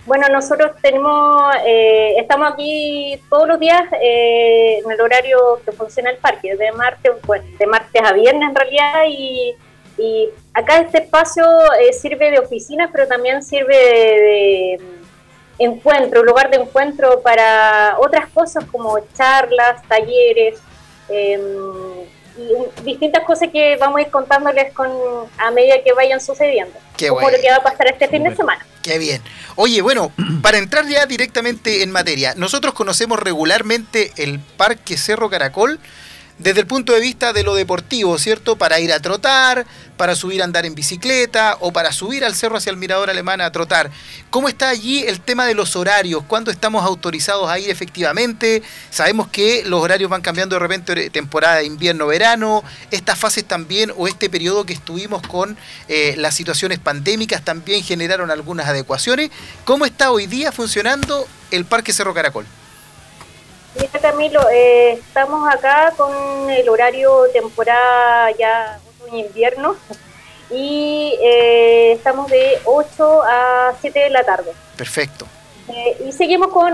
Bueno, nosotros tenemos, eh, estamos aquí todos los días eh, en el horario que funciona el parque, de martes, de martes a viernes en realidad, y, acá este espacio sirve de oficina, pero también sirve de encuentro, un lugar de encuentro para otras cosas como charlas, talleres y distintas cosas que vamos a ir contándoles con a medida que vayan sucediendo. Qué como lo que va a pasar este fin de semana. Qué bien. Oye, bueno, para entrar ya directamente en materia, nosotros conocemos regularmente el Parque Cerro Caracol desde el punto de vista de lo deportivo, ¿cierto? Para ir a trotar, para subir a andar en bicicleta o para subir al cerro hacia el mirador alemán a trotar. ¿Cómo está allí el tema de los horarios? ¿Cuándo estamos autorizados a ir efectivamente? Sabemos que los horarios van cambiando de repente temporada de invierno-verano, estas fases también o este periodo que estuvimos con eh, las situaciones pandémicas también generaron algunas adecuaciones. ¿Cómo está hoy día funcionando el Parque Cerro Caracol? Mira Camilo, eh, estamos acá con el horario temporada ya otoño-invierno y eh, estamos de 8 a 7 de la tarde. Perfecto. Eh, y seguimos con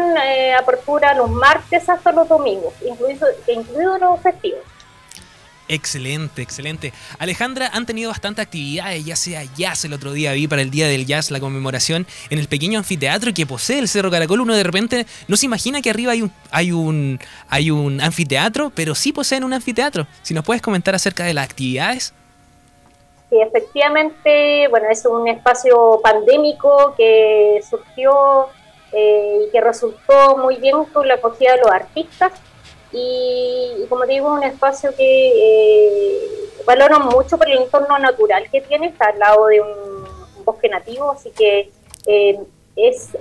apertura los martes hasta los domingos, incluidos incluido los festivos. Excelente, excelente. Alejandra, han tenido bastante actividades, ya sea jazz, el otro día vi para el Día del Jazz la conmemoración en el pequeño anfiteatro que posee el Cerro Caracol. Uno de repente no se imagina que arriba hay un, hay un, hay un anfiteatro, pero sí poseen un anfiteatro. Si nos puedes comentar acerca de las actividades. Sí, efectivamente, bueno, es un espacio pandémico que surgió eh, y que resultó muy bien con la acogida de los artistas y, como digo, un espacio que eh, valoro mucho por el entorno natural que tiene, está al lado de un, bosque nativo, así que eh, es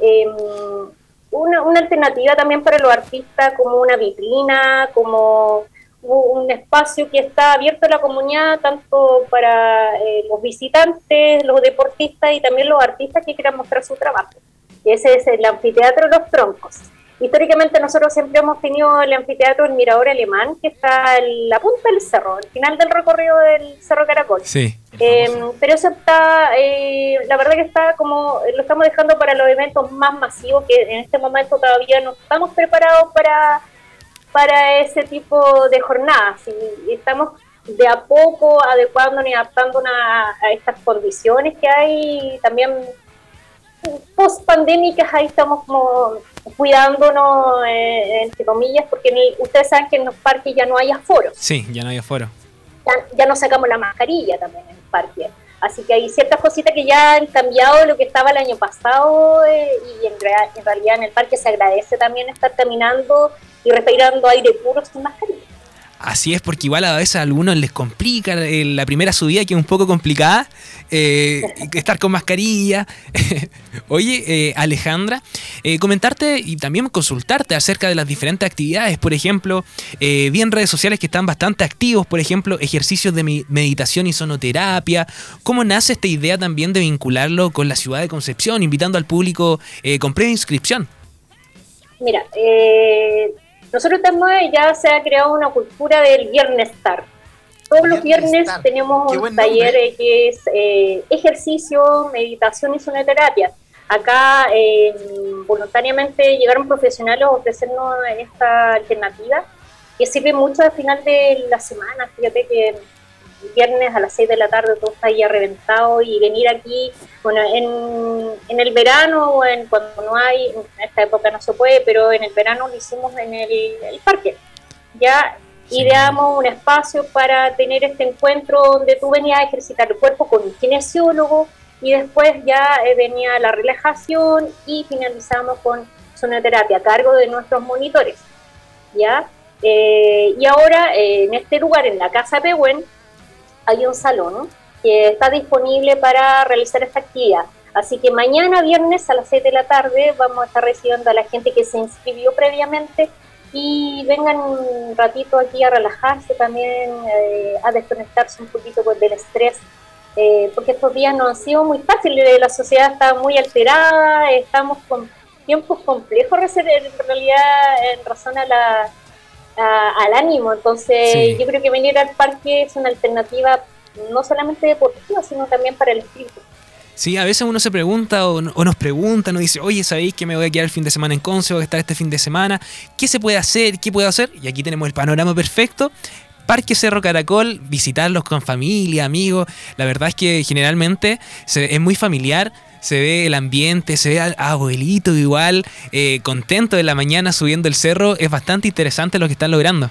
una, una, alternativa también para los artistas como una vitrina, como un espacio que está abierto a la comunidad, tanto para eh, los visitantes, los deportistas y también los artistas que quieran mostrar su trabajo. Ese es el anfiteatro Los Troncos. Históricamente nosotros siempre hemos tenido el anfiteatro El Mirador Alemán, que está en la punta del cerro, al final del recorrido del Cerro Caracol. Sí. Eh, pero eso está, eh, la verdad que está como, lo estamos dejando para los eventos más masivos, que en este momento todavía no estamos preparados para, para ese tipo de jornadas. Y, estamos de a poco adecuándonos y adaptándonos a, a estas condiciones que hay también post pandémicas ahí estamos como cuidándonos, eh, entre comillas, porque ustedes saben que en los parques ya no hay aforo. Sí, ya no hay aforo. Ya, ya no sacamos la mascarilla también en el parque. Así que hay ciertas cositas que ya han cambiado lo que estaba el año pasado eh, y en, en, realidad en el parque se agradece también estar caminando y respirando aire puro sin mascarilla. Así es, porque igual a veces a algunos les complica eh, la primera subida, que es un poco complicada, eh, estar con mascarilla. Oye, eh, Alejandra, comentarte y también consultarte acerca de las diferentes actividades. Por ejemplo, vi en redes sociales que están bastante activos, por ejemplo, ejercicios de meditación y sonoterapia. ¿Cómo nace esta idea también de vincularlo con la ciudad de Concepción, invitando al público con previa inscripción? Mira, eh, nosotros tenemos, ya se ha creado una cultura del viernes estar. Todos los viernes tenemos un taller que es eh, ejercicio, meditación y sonoterapia. Acá voluntariamente llegaron profesionales a ofrecernos esta alternativa que sirve mucho al final de la semana. Fíjate que viernes a las 6 de la tarde todo está ya reventado y venir aquí, bueno, en, en el verano o en, cuando no hay, en esta época no se puede, pero en el verano lo hicimos en el, parque. Ya ideamos un espacio para tener este encuentro donde tú venías a ejercitar el cuerpo con un kinesiólogo y después ya eh, venía la relajación y finalizamos con sonoterapia a cargo de nuestros monitores. ¿ya? Eh, y ahora eh, en este lugar, en la Casa Pehuen, hay un salón que está disponible para realizar esta actividad. Así que mañana viernes a las 6 de la tarde vamos a estar recibiendo a la gente que se inscribió previamente y vengan un ratito aquí a relajarse también, eh, a desconectarse un poquito pues, del estrés, eh, porque estos días no han sido muy fáciles, la sociedad está muy alterada, estamos con tiempos complejos en realidad en razón a la, al ánimo. Entonces, yo creo que venir al parque es una alternativa no solamente deportiva, sino también para el espíritu. Sí, a veces uno se pregunta o, nos pregunta, nos dice, oye, ¿sabéis que me voy a quedar el fin de semana en Conce? Voy a estar este fin de semana. ¿Qué se puede hacer? ¿Qué puedo hacer? Y aquí tenemos el panorama perfecto. Parque Cerro Caracol, visitarlos con familia, amigos. La verdad es que generalmente es muy familiar se ve el ambiente, se ve al abuelito igual, eh, contento de la mañana subiendo el cerro. Es bastante interesante lo que están logrando.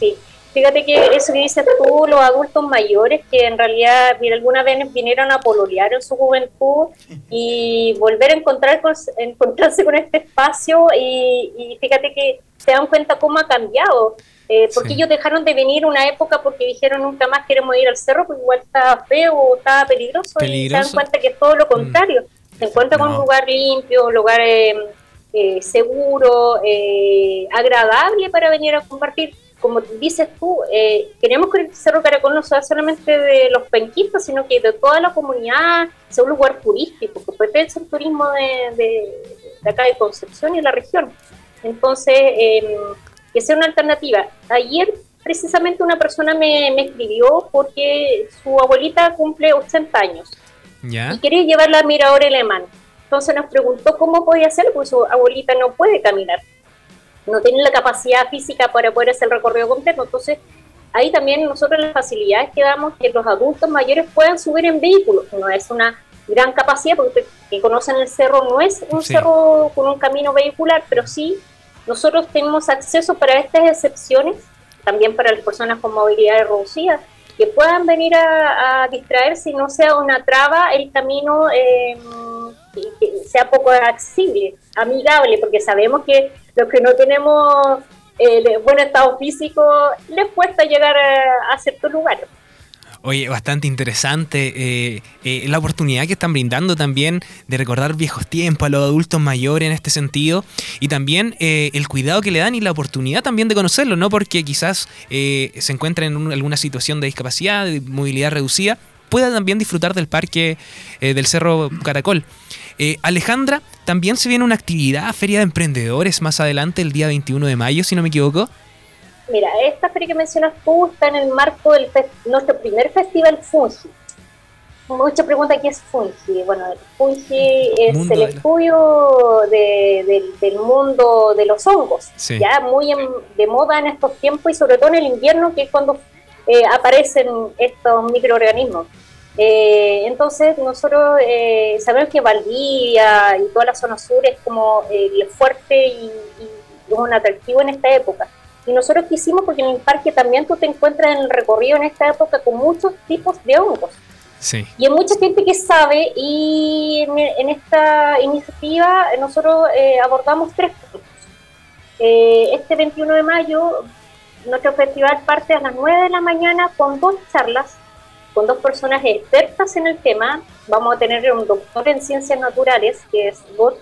Sí, fíjate que eso que dices tú, los adultos mayores que en realidad mira, alguna vez vinieron a pololear en su juventud y volver a encontrar encontrarse con este espacio y, y fíjate que se dan cuenta cómo ha cambiado eh, porque ellos dejaron de venir una época porque dijeron nunca más queremos ir al cerro, porque igual estaba feo o estaba peligroso, y se dan cuenta que es todo lo mm. contrario. Se encuentra con un lugar limpio, un lugar eh, eh, seguro, agradable para venir a compartir. Como dices tú, queremos que el Cerro Caracol no sea solamente de los penquistas, sino que de toda la comunidad, sea un lugar turístico, que puede ser turismo de, de, de acá de Concepción y la región. Entonces, que sea una alternativa. Ayer precisamente una persona me, escribió porque su abuelita cumple 80 años y quería llevarla a Mirador Alemán. Entonces nos preguntó cómo podía hacer, porque su abuelita no puede caminar, no tiene la capacidad física para poder hacer el recorrido completo. Entonces ahí también nosotros las facilidades que damos que los adultos mayores puedan subir en vehículos. No es una gran capacidad, porque que conocen el cerro no es un cerro con un camino vehicular, pero sí nosotros tenemos acceso para estas excepciones, también para las personas con movilidad reducida, que puedan venir a, distraerse y no sea una traba el camino, eh, sea poco accesible, amigable, porque sabemos que los que no tenemos eh, buen estado físico les cuesta llegar a, a ciertos lugares. Oye, bastante interesante eh, eh, la oportunidad que están brindando también de recordar viejos tiempos a los adultos mayores en este sentido y también eh, el cuidado que le dan y la oportunidad también de conocerlo, no porque quizás se encuentren en alguna situación de discapacidad, de movilidad reducida, pueda también disfrutar del parque del Cerro Caracol. Alejandra, también se viene una actividad, Feria de Emprendedores, más adelante, el día 21 de mayo, si no me equivoco. Mira, esta feria que mencionas tú está en el marco de nuestro primer festival Fungi. Mucha pregunta qué es Fungi. Bueno, Fungi es el estudio del mundo de los hongos, ya muy de moda en estos tiempos y sobre todo en el invierno, que es cuando eh, aparecen estos microorganismos. Eh, entonces nosotros eh, sabemos que Valdivia y toda la zona sur es como el fuerte y, un atractivo en esta época. Y nosotros quisimos, porque en el parque también tú te encuentras en el recorrido en esta época con muchos tipos de hongos. Sí. Y hay mucha gente que sabe y en, esta iniciativa nosotros eh, abordamos tres puntos. este 21 de mayo nuestro festival parte a las 9 de la mañana con dos charlas con dos personas expertas en el tema. Vamos a tener un doctor en ciencias naturales, que es Bot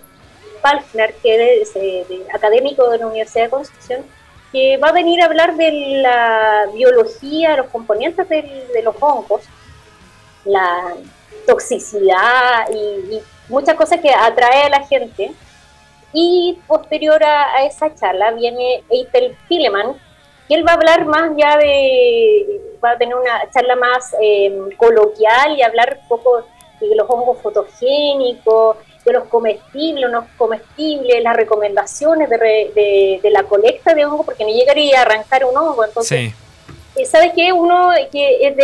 Falkner, que es eh, académico de la Universidad de Concepción, que va a venir a hablar de la biología, los componentes de los hongos, la toxicidad y, muchas cosas que atrae a la gente. Y posterior a, esa charla viene Eitel Fileman, que él va a hablar más ya de, va a tener una charla más eh, coloquial y hablar un poco de los hongos fotogénicos, de los comestibles, no comestibles, las recomendaciones de, de, la colecta de hongos, porque no llegaría a arrancar un hongo, entonces... Sí. Eh, ¿Sabe qué? Uno que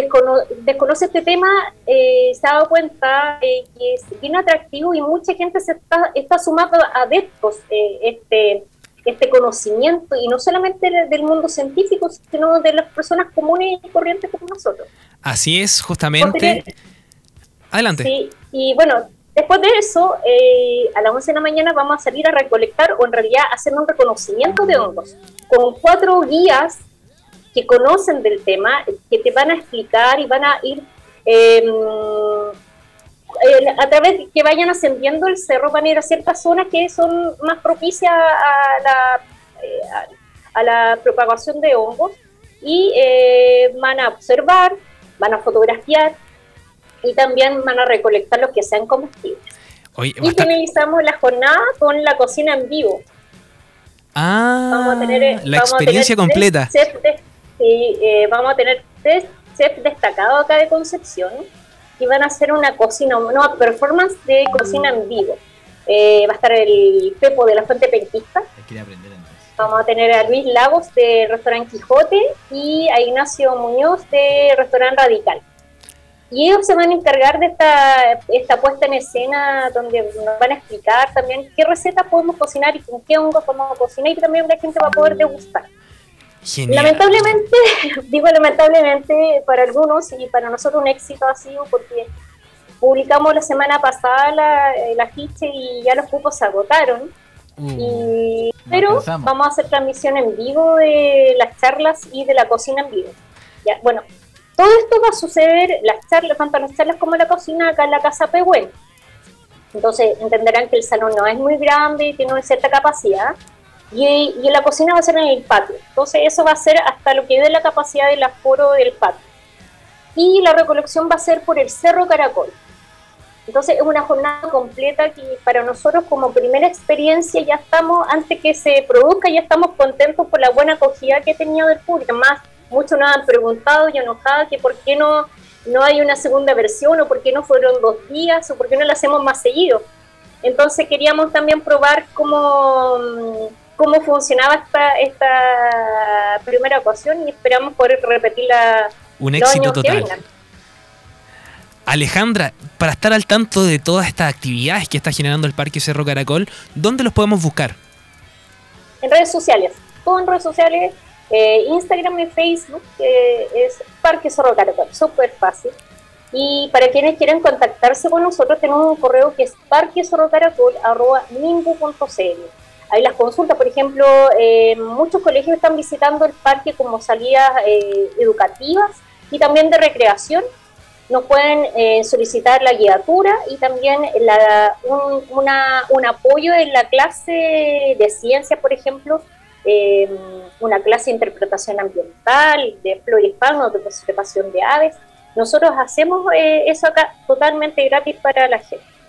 desconoce este tema eh, se ha dado cuenta que es bien atractivo y mucha gente se está, está sumando adeptos este, este conocimiento, y no solamente del mundo científico, sino de las personas comunes y corrientes como nosotros. Así es, justamente. Adelante. Sí, y bueno, después de eso, eh, a las 11 de la mañana vamos a salir a recolectar, o en realidad hacer un reconocimiento de hongos, con cuatro guías que conocen del tema, que te van a explicar y van a ir... Eh, a través de que vayan ascendiendo el cerro van a ir a ciertas zonas que son más propicias a la, eh, a, la propagación de hongos y eh, van a observar, van a fotografiar y también van a recolectar los que sean comestibles. y finalizamos la jornada con la cocina en vivo. Ah, la experiencia completa. sí, eh, vamos a tener tres chefs destacados acá de Concepción y van a hacer una cocina, una performance de cocina en vivo. Eh, va a estar el Pepo de la Fuente Penquista. Vamos a tener a Luis Lagos de Restaurante Quijote y a Ignacio Muñoz de Restaurante Radical. Y ellos se van a encargar de esta, esta puesta en escena donde nos van a explicar también qué recetas podemos cocinar y con qué hongos podemos cocinar y también la gente va a poder degustar. Lamentablemente, digo lamentablemente para algunos y para nosotros un éxito ha sido porque publicamos la semana pasada la, el afiche y ya los cupos se agotaron. Uh, pero vamos a hacer transmisión en vivo de las charlas y de la cocina en vivo. Ya, bueno, todo esto va a suceder, las charlas, tanto las charlas como la cocina, acá en la Casa Pehuen. Entonces entenderán que el salón no es muy grande y tiene una cierta capacidad, y, y, la cocina va a ser en el patio. Entonces eso va a ser hasta lo que dé la capacidad del aforo del patio. Y la recolección va a ser por el Cerro Caracol. Entonces es una jornada completa que para nosotros como primera experiencia ya estamos, antes que se produzca, ya estamos contentos por la buena acogida que ha tenido del público. Más, muchos nos han preguntado y enojado que por qué no, no hay una segunda versión o por qué no fueron dos días o por qué no la hacemos más seguido. Entonces queríamos también probar cómo cómo funcionaba esta, esta primera ocasión y esperamos poder repetirla. Un éxito total. Alejandra, para estar al tanto de todas estas actividades que está generando el Parque Cerro Caracol, ¿dónde los podemos buscar? En redes sociales, todo en redes sociales, eh, Instagram y Facebook, es Parque Cerro Caracol, súper fácil. Y para quienes quieran contactarse con nosotros, tenemos un correo que es parquesorrocaracol.nimbu.cl hay las consultas, por ejemplo, eh, muchos colegios están visitando el parque como salidas eh, educativas y también de recreación. Nos pueden eh, solicitar la guiatura y también un, un, apoyo en la clase de ciencia, por ejemplo, una clase de interpretación ambiental, de flora fauna, de observación de aves. Nosotros hacemos eso acá totalmente gratis para la gente.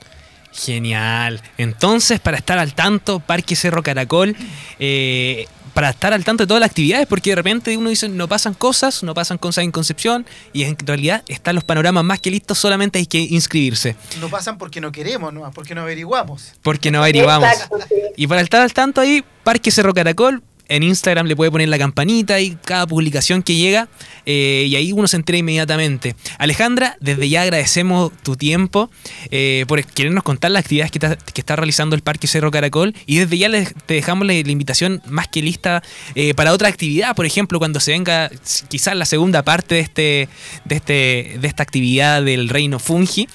Genial. Entonces, para estar al tanto, Parque Cerro Caracol, eh, para estar al tanto de todas las actividades, porque de repente uno dice, no pasan cosas, no pasan cosas en Concepción, y en realidad están los panoramas más que listos, solamente hay que inscribirse. No pasan porque no queremos, ¿no? porque no averiguamos. Porque no averiguamos. Y para estar al tanto ahí, Parque Cerro Caracol, en Instagram le puede poner la campanita y cada publicación que llega eh, y ahí uno se entera inmediatamente. Alejandra, desde ya agradecemos tu tiempo eh, por querernos contar las actividades que está, realizando el Parque Cerro Caracol y desde ya te dejamos la, invitación más que lista eh, para otra actividad, por ejemplo, cuando se venga quizás la segunda parte de, este, de, este, de esta actividad del Reino Fungi.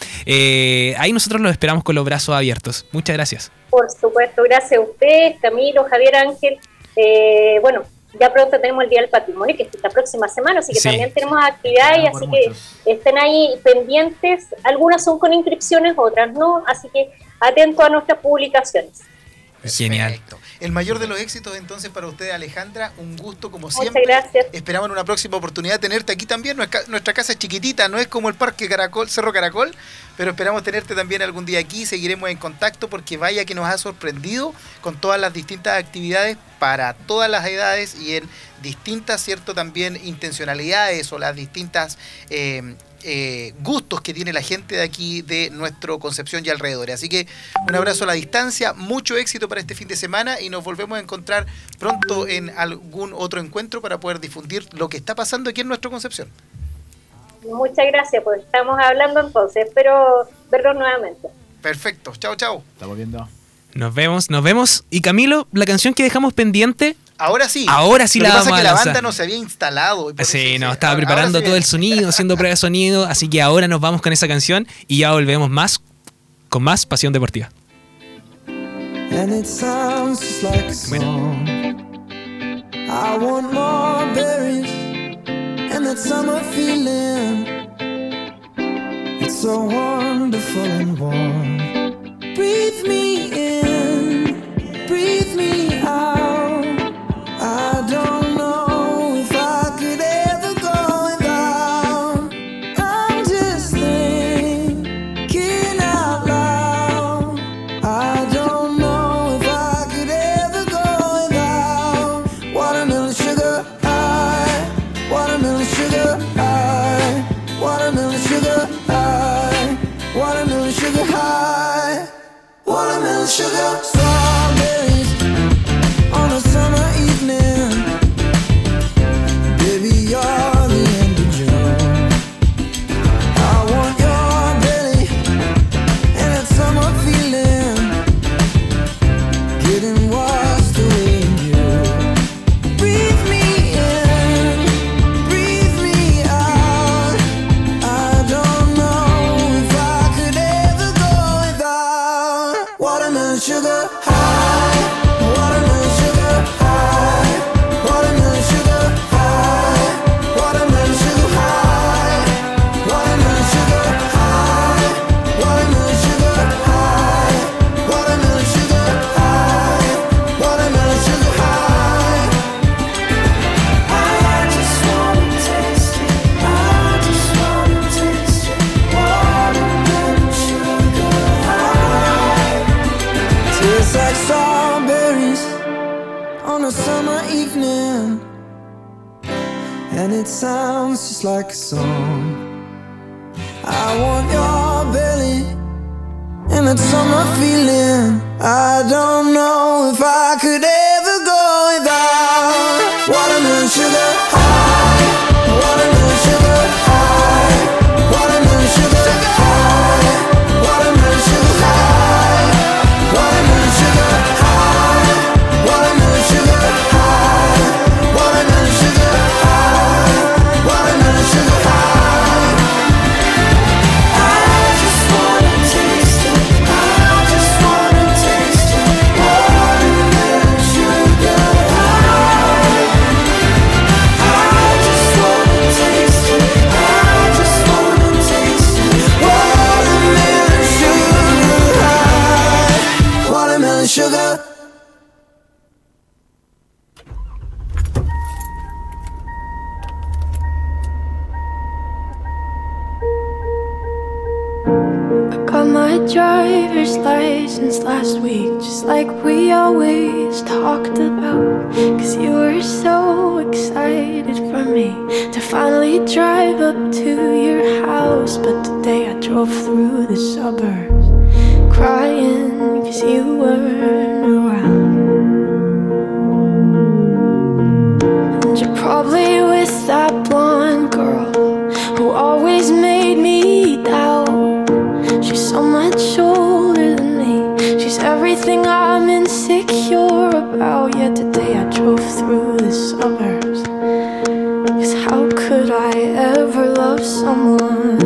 ahí nosotros los esperamos con los brazos abiertos. Muchas gracias. Por supuesto, gracias a usted, Camilo, Javier Ángel. Eh, bueno, ya pronto tenemos el Día del Patrimonio, que es la próxima semana, así que también tenemos actividades, así que estén ahí pendientes. Algunas son con inscripciones, otras no, así que atento a nuestras publicaciones. Genial. El mayor de los éxitos entonces para usted, Alejandra. Un gusto como siempre. Muchas gracias. Esperamos en una próxima oportunidad tenerte aquí también. Nuestra, casa es chiquitita, no es como el Parque Caracol, Cerro Caracol, pero esperamos tenerte también algún día aquí. Seguiremos en contacto porque vaya que nos ha sorprendido con todas las distintas actividades para todas las edades y en distintas, cierto, también intencionalidades o las distintas eh, eh, gustos que tiene la gente de aquí, de nuestro Concepción y alrededor. Así que un abrazo a la distancia, mucho éxito para este fin de semana y nos volvemos a encontrar pronto en algún otro encuentro para poder difundir lo que está pasando aquí en nuestro Concepción. Muchas gracias, pues estamos hablando entonces, espero verlo nuevamente. Perfecto, chao, chao. Estamos viendo. Nos vemos, nos vemos. Y Camilo, la canción que dejamos pendiente Ahora sí. Ahora sí la vamos a que la banda no se había instalado. Sí, no, estaba preparando todo el sonido, haciendo pruebas de sonido, así que ahora nos vamos con esa canción y ya volvemos más con más Pasión Deportiva. And it sounds just like a song. I want more berries and that summer feeling. It's so wonderful and warm. Breathe me in, sugar. So my driver's license last week, just like we always talked about. Cause you were so excited for me to finally drive up to your house. But today I drove through the suburbs crying cause you weren't around. And you probably the day I drove through the suburbs. Cause how could I ever love someone?